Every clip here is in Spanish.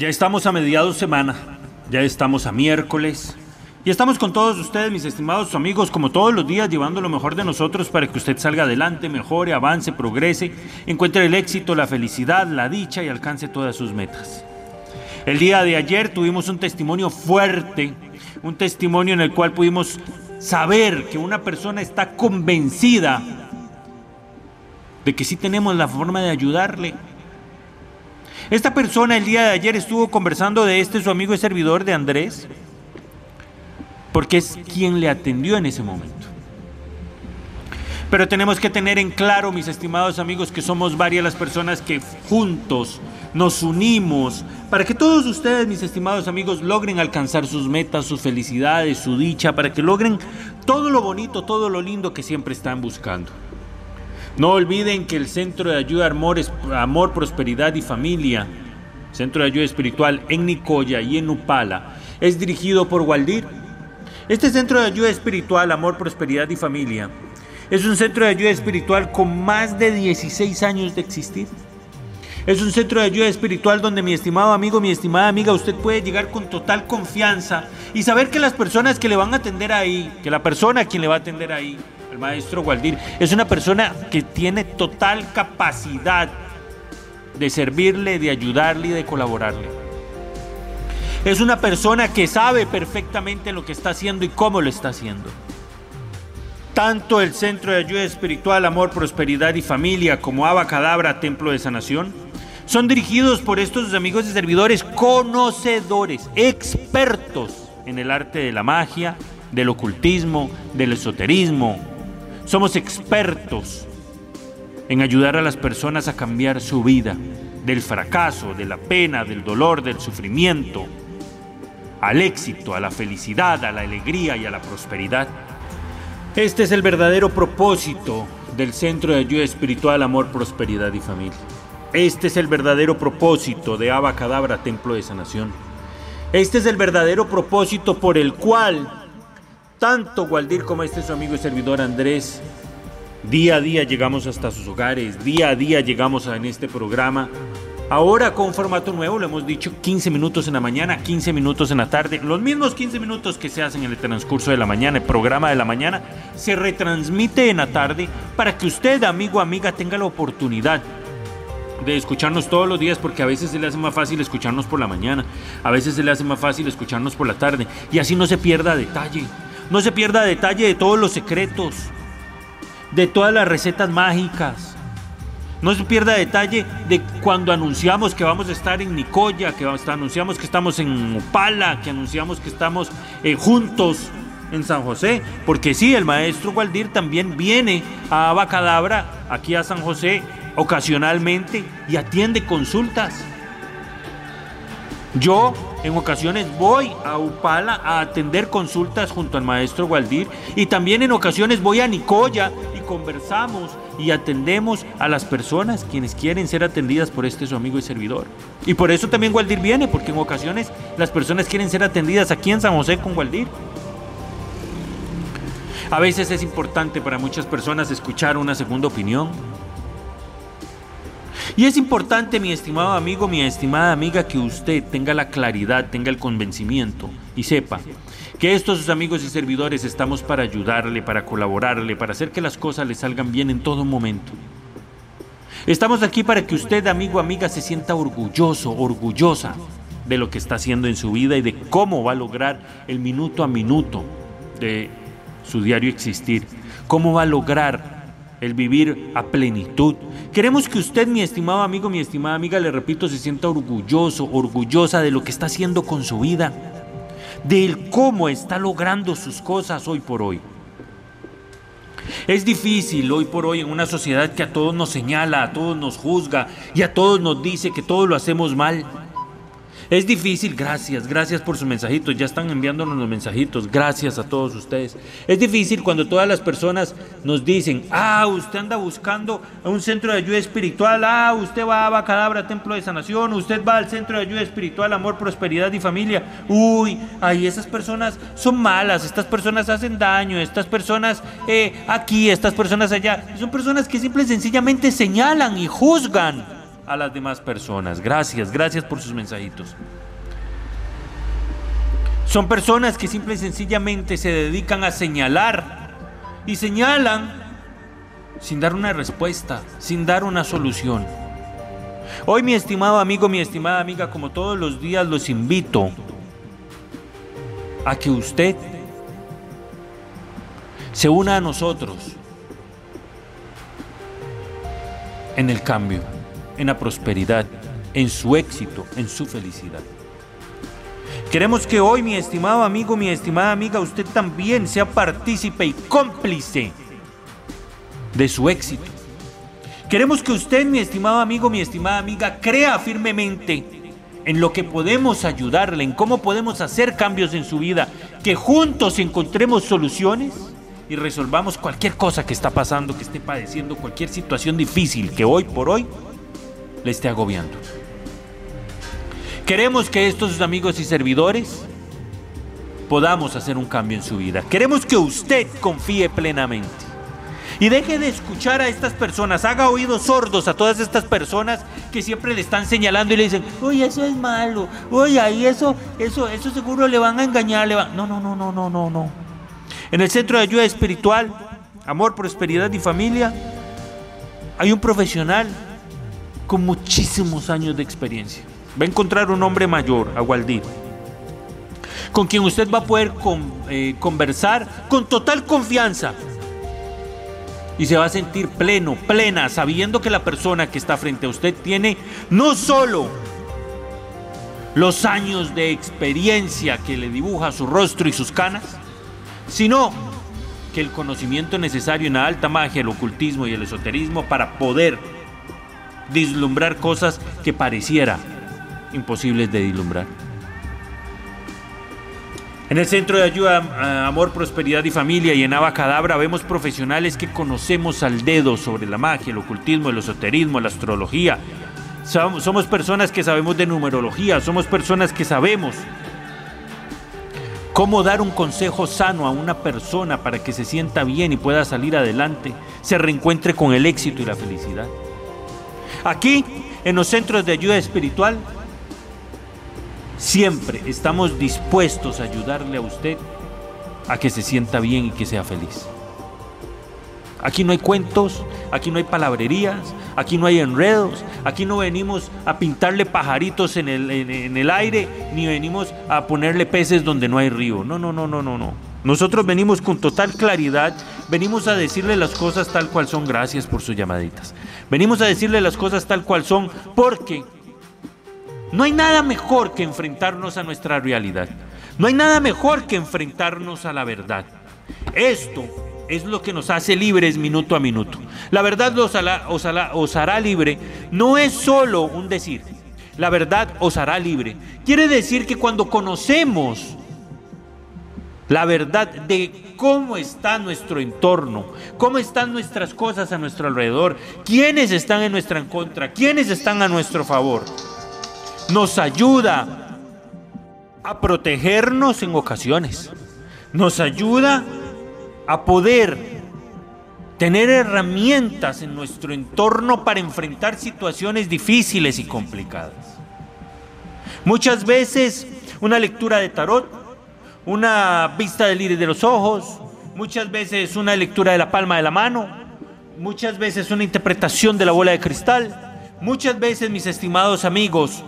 Ya estamos a mediados semana, ya estamos a miércoles. Y estamos con todos ustedes, mis estimados amigos, como todos los días, llevando lo mejor de nosotros para que usted salga adelante, mejore, avance, progrese, encuentre el éxito, la felicidad, la dicha y alcance todas sus metas. El día de ayer tuvimos un testimonio fuerte, un testimonio en el cual pudimos saber que una persona está convencida de que sí tenemos la forma de ayudarle. Esta persona el día de ayer estuvo conversando de este su amigo y servidor de Andrés, porque es quien le atendió en ese momento. Pero tenemos que tener en claro, mis estimados amigos, que somos varias las personas que juntos nos unimos para que todos ustedes, mis estimados amigos, logren alcanzar sus metas, sus felicidades, su dicha, para que logren todo lo bonito, todo lo lindo que siempre están buscando. No olviden que el Centro de Ayuda Amor, Amor Prosperidad y Familia, Centro de Ayuda Espiritual en Nicoya y en Upala, es dirigido por Waldir. Este Centro de Ayuda Espiritual, Amor, Prosperidad y Familia, es un centro de ayuda espiritual con más de 16 años de existir. Es un centro de ayuda espiritual donde mi estimado amigo, mi estimada amiga, usted puede llegar con total confianza y saber que las personas que le van a atender ahí, que la persona a quien le va a atender ahí, el maestro Waldir, es una persona que tiene total capacidad de servirle, de ayudarle y de colaborarle. Es una persona que sabe perfectamente lo que está haciendo y cómo lo está haciendo. Tanto el Centro de Ayuda Espiritual, Amor, Prosperidad y Familia como Abacadabra, Templo de Sanación, son dirigidos por estos amigos y servidores conocedores, expertos en el arte de la magia, del ocultismo, del esoterismo. Somos expertos en ayudar a las personas a cambiar su vida, del fracaso, de la pena, del dolor, del sufrimiento, al éxito, a la felicidad, a la alegría y a la prosperidad. Este es el verdadero propósito del Centro de Ayuda Espiritual, Amor, Prosperidad y Familia. Este es el verdadero propósito de Abacadabra Templo de Sanación. Este es el verdadero propósito por el cual tanto Waldir como este su amigo y servidor Andrés, día a día llegamos hasta sus hogares, día a día llegamos en este programa. Ahora con formato nuevo, lo hemos dicho, 15 minutos en la mañana, 15 minutos en la tarde. Los mismos 15 minutos que se hacen en el transcurso de la mañana, el programa de la mañana, se retransmite en la tarde para que usted, amigo, amiga, tenga la oportunidad de escucharnos todos los días porque a veces se le hace más fácil escucharnos por la mañana, a veces se le hace más fácil escucharnos por la tarde y así no se pierda detalle, no se pierda detalle de todos los secretos, de todas las recetas mágicas. No se pierda detalle de cuando anunciamos que vamos a estar en Nicoya, que anunciamos que estamos en Upala, que anunciamos que estamos eh, juntos en San José, porque sí, el maestro Waldir también viene a Abacadabra, aquí a San José, ocasionalmente y atiende consultas. Yo en ocasiones voy a Upala a atender consultas junto al maestro Waldir y también en ocasiones voy a Nicoya y conversamos y atendemos a las personas quienes quieren ser atendidas por este su amigo y servidor. Y por eso también Waldir viene, porque en ocasiones las personas quieren ser atendidas aquí en San José con Waldir. A veces es importante para muchas personas escuchar una segunda opinión, y es importante, mi estimado amigo, mi estimada amiga, que usted tenga la claridad, tenga el convencimiento y sepa que estos sus amigos y servidores estamos para ayudarle, para colaborarle, para hacer que las cosas le salgan bien en todo momento. Estamos aquí para que usted, amigo, amiga, se sienta orgulloso, orgullosa de lo que está haciendo en su vida y de cómo va a lograr el minuto a minuto de su diario existir, cómo va a lograr el vivir a plenitud. Queremos que usted, mi estimado amigo, mi estimada amiga, le repito, se sienta orgulloso, orgullosa de lo que está haciendo con su vida, de cómo está logrando sus cosas hoy por hoy. Es difícil hoy por hoy en una sociedad que a todos nos señala, a todos nos juzga y a todos nos dice que todos lo hacemos mal. Es difícil, gracias, gracias por sus mensajitos, ya están enviándonos los mensajitos, gracias a todos ustedes. Es difícil cuando todas las personas nos dicen, ah, usted anda buscando un centro de ayuda espiritual, ah, usted va a Bacadabra, Templo de Sanación, usted va al centro de ayuda espiritual, amor, prosperidad y familia. Uy, ay, esas personas son malas, estas personas hacen daño, estas personas eh, aquí, estas personas allá. Son personas que simple y sencillamente señalan y juzgan a las demás personas. Gracias, gracias por sus mensajitos. Son personas que simple y sencillamente se dedican a señalar y señalan sin dar una respuesta, sin dar una solución. Hoy mi estimado amigo, mi estimada amiga, como todos los días los invito a que usted se una a nosotros en el cambio en la prosperidad, en su éxito, en su felicidad. Queremos que hoy, mi estimado amigo, mi estimada amiga, usted también sea partícipe y cómplice de su éxito. Queremos que usted, mi estimado amigo, mi estimada amiga, crea firmemente en lo que podemos ayudarle, en cómo podemos hacer cambios en su vida, que juntos encontremos soluciones y resolvamos cualquier cosa que está pasando, que esté padeciendo, cualquier situación difícil que hoy por hoy le esté agobiando. Queremos que estos amigos y servidores podamos hacer un cambio en su vida. Queremos que usted confíe plenamente. Y deje de escuchar a estas personas, haga oídos sordos a todas estas personas que siempre le están señalando y le dicen, oye, eso es malo, oye, ahí eso, eso, eso seguro le van a engañar, le van... No, no, no, no, no, no, no. En el Centro de Ayuda Espiritual, Amor, Prosperidad y Familia, hay un profesional con muchísimos años de experiencia. Va a encontrar un hombre mayor, a Waldir, con quien usted va a poder eh, conversar con total confianza. Y se va a sentir pleno, plena, sabiendo que la persona que está frente a usted tiene no solo los años de experiencia que le dibuja su rostro y sus canas, sino que el conocimiento necesario en la alta magia, el ocultismo y el esoterismo para poder Dislumbrar cosas que pareciera imposibles de dislumbrar. En el Centro de Ayuda Amor, Prosperidad y Familia y en Abacadabra vemos profesionales que conocemos al dedo sobre la magia, el ocultismo, el esoterismo, la astrología. Somos personas que sabemos de numerología, somos personas que sabemos cómo dar un consejo sano a una persona para que se sienta bien y pueda salir adelante, se reencuentre con el éxito y la felicidad. Aquí, en los centros de ayuda espiritual, siempre estamos dispuestos a ayudarle a usted a que se sienta bien y que sea feliz. Aquí no hay cuentos, aquí no hay palabrerías, aquí no hay enredos, aquí no venimos a pintarle pajaritos en el, en el aire, ni venimos a ponerle peces donde no hay río. No, no, no, no, no, no. Nosotros venimos con total claridad, venimos a decirle las cosas tal cual son, gracias por sus llamaditas. Venimos a decirle las cosas tal cual son porque no hay nada mejor que enfrentarnos a nuestra realidad. No hay nada mejor que enfrentarnos a la verdad. Esto es lo que nos hace libres minuto a minuto. La verdad os hará, os hará libre no es solo un decir. La verdad os hará libre. Quiere decir que cuando conocemos la verdad de cómo está nuestro entorno, cómo están nuestras cosas a nuestro alrededor, quiénes están en nuestra contra, quiénes están a nuestro favor. Nos ayuda a protegernos en ocasiones. Nos ayuda a poder tener herramientas en nuestro entorno para enfrentar situaciones difíciles y complicadas. Muchas veces una lectura de tarot una vista del iris de los ojos, muchas veces una lectura de la palma de la mano, muchas veces una interpretación de la bola de cristal, muchas veces, mis estimados amigos,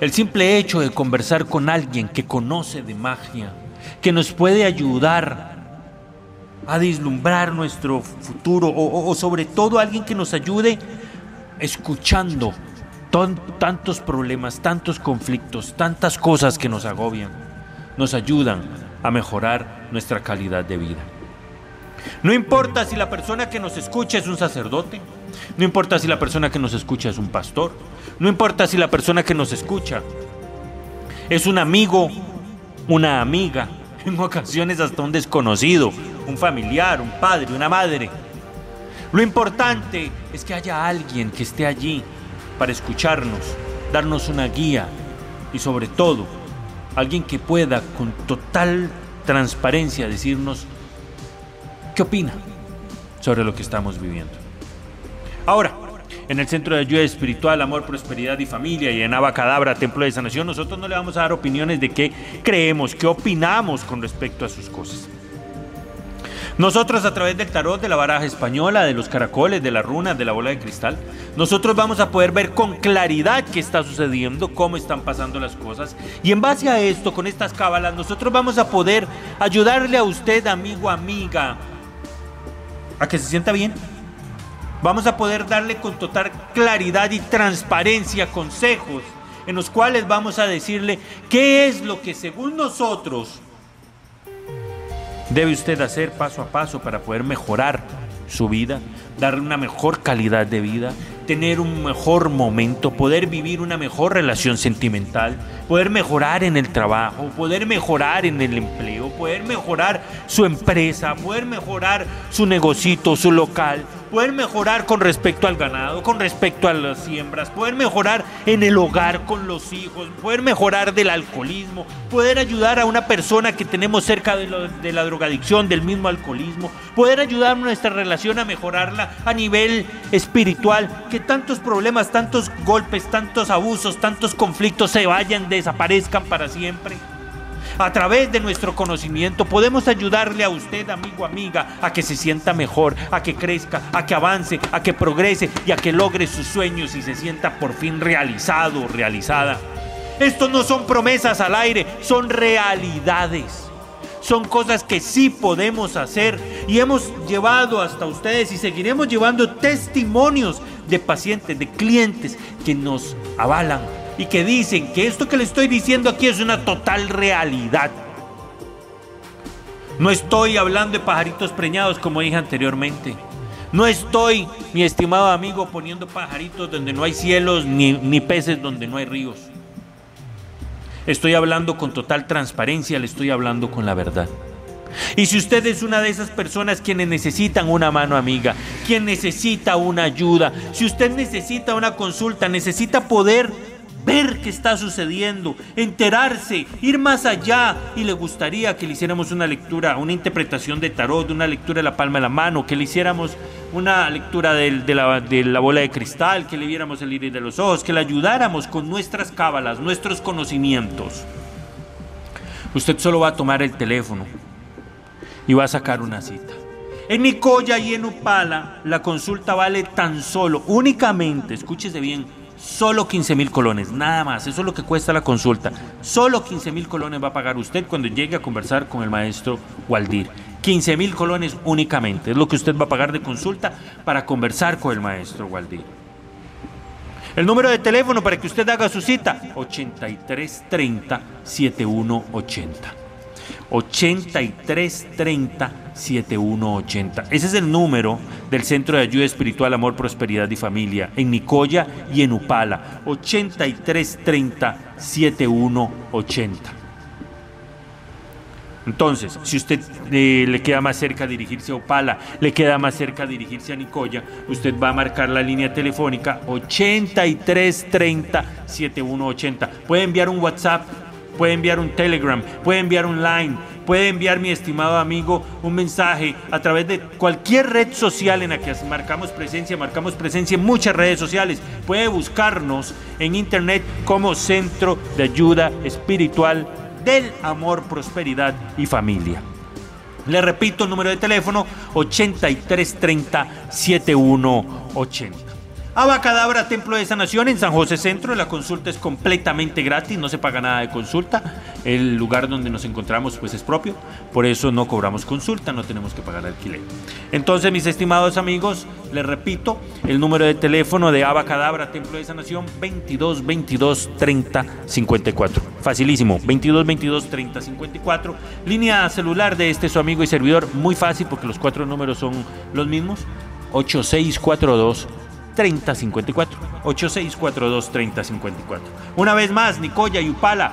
El simple hecho de conversar con alguien que conoce de magia, que nos puede ayudar a vislumbrar nuestro futuro o, sobre todo alguien que nos ayude escuchando tantos problemas, tantos conflictos, tantas cosas que nos agobian, nos ayudan a mejorar nuestra calidad de vida. No importa si la persona que nos escucha es un sacerdote, no importa si la persona que nos escucha es un pastor, no importa si la persona que nos escucha es un amigo, una amiga, en ocasiones hasta un desconocido, un familiar, un padre, una madre. Lo importante es que haya alguien que esté allí para escucharnos, darnos una guía y sobre todo alguien que pueda con total transparencia decirnos qué opina sobre lo que estamos viviendo. Ahora, en el Centro de Ayuda Espiritual, Amor, Prosperidad y Familia y en Abacadabra, Templo de Sanación, nosotros no le vamos a dar opiniones de qué creemos, qué opinamos con respecto a sus cosas. Nosotros a través del tarot, de la baraja española, de los caracoles, de las runas, de la bola de cristal, nosotros vamos a poder ver con claridad qué está sucediendo, cómo están pasando las cosas. Y en base a esto, con estas cábalas, nosotros vamos a poder ayudarle a usted, amigo, amiga, a que se sienta bien. Vamos a poder darle con total claridad y transparencia consejos en los cuales vamos a decirle qué es lo que según nosotros debe usted hacer paso a paso para poder mejorar su vida, darle una mejor calidad de vida, tener un mejor momento, poder vivir una mejor relación sentimental, poder mejorar en el trabajo, poder mejorar en el empleo, poder mejorar su empresa, poder mejorar su negocito, su local, poder mejorar con respecto al ganado, con respecto a las siembras, poder mejorar en el hogar con los hijos, poder mejorar del alcoholismo, poder ayudar a una persona que tenemos cerca de, de la drogadicción, del mismo alcoholismo, poder ayudar nuestra relación a mejorarla a nivel espiritual, que tantos problemas, tantos golpes, tantos abusos, tantos conflictos se vayan, desaparezcan para siempre. A través de nuestro conocimiento podemos ayudarle a usted, amigo, amiga, a que se sienta mejor, a que crezca, a que avance, a que progrese y a que logre sus sueños y se sienta por fin realizado, realizada. Estos no son promesas al aire, son realidades son cosas que sí podemos hacer y hemos llevado hasta ustedes y seguiremos llevando testimonios de pacientes, de clientes que nos avalan y que dicen que esto que le estoy diciendo aquí es una total realidad. No estoy hablando de pajaritos preñados como dije anteriormente. No estoy, mi estimado amigo, poniendo pajaritos donde no hay cielos ni, ni peces donde no hay ríos. Estoy hablando con total transparencia, le estoy hablando con la verdad. Y si usted es una de esas personas quienes necesitan una mano amiga, quien necesita una ayuda, si usted necesita una consulta, necesita poder ver qué está sucediendo, enterarse, ir más allá y le gustaría que le hiciéramos una lectura, una interpretación de tarot, una lectura de la palma de la mano, que le hiciéramos una lectura de, la, la bola de cristal, que le viéramos el iris de los ojos, que le ayudáramos con nuestras cábalas, nuestros conocimientos. Usted solo va a tomar el teléfono y va a sacar una cita. En Nicoya y en Upala la consulta vale tan solo, únicamente, escúchese bien, solo 15 mil colones, nada más. Eso es lo que cuesta la consulta. Solo 15 mil colones va a pagar usted cuando llegue a conversar con el maestro Waldir. 15 mil colones únicamente es lo que usted va a pagar de consulta para conversar con el maestro Waldir. El número de teléfono para que usted haga su cita, 8330 7180. 8330 7180. Ese es el número del Centro de Ayuda Espiritual, Amor, Prosperidad y Familia en Nicoya y en Upala. 8330 7180. Entonces, si usted eh, le queda más cerca dirigirse a Upala, le queda más cerca dirigirse a Nicoya, usted va a marcar la línea telefónica 8330 7180. Puede enviar un WhatsApp puede enviar un Telegram, puede enviar un Line, puede enviar, mi estimado amigo, un mensaje a través de cualquier red social en la que marcamos presencia, marcamos presencia en muchas redes sociales. Puede buscarnos en internet como Centro de Ayuda Espiritual del Amor, Prosperidad y Familia. Le repito el número de teléfono 8330 7180. Abacadabra, Templo de Sanación en San José Centro. La consulta es completamente gratis, no se paga nada de consulta. El lugar donde nos encontramos pues es propio, por eso no cobramos consulta, no tenemos que pagar alquiler. Entonces, mis estimados amigos, les repito, el número de teléfono de Abacadabra, Templo de Sanación, 22 22 30 54. Facilísimo, 22 22 30 54. Línea celular de este su amigo y servidor, muy fácil porque los cuatro números son los mismos. 8642 3054. 8642 3054. Una vez más, Nicoya y Upala.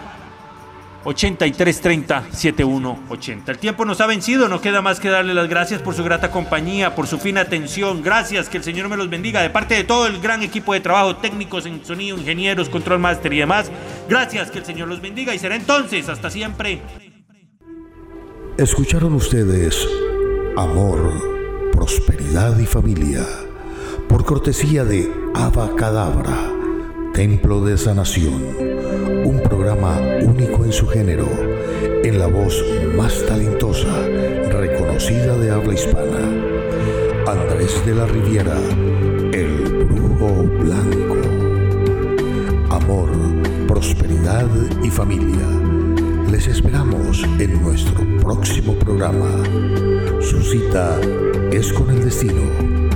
8330 7180. El tiempo nos ha vencido, no queda más que darle las gracias por su grata compañía, por su fina atención. Gracias, que el Señor me los bendiga de parte de todo el gran equipo de trabajo, técnicos en sonido, ingenieros, control master y demás. Gracias, que el Señor los bendiga y será entonces, hasta siempre. Escucharon ustedes Amor, Prosperidad y Familia por cortesía de Abacadabra, Templo de Sanación, un programa único en su género, en la voz más talentosa, reconocida de habla hispana. Andrés de la Riviera, el brujo blanco. Amor, prosperidad y familia. Les esperamos en nuestro próximo programa. Su cita es con el destino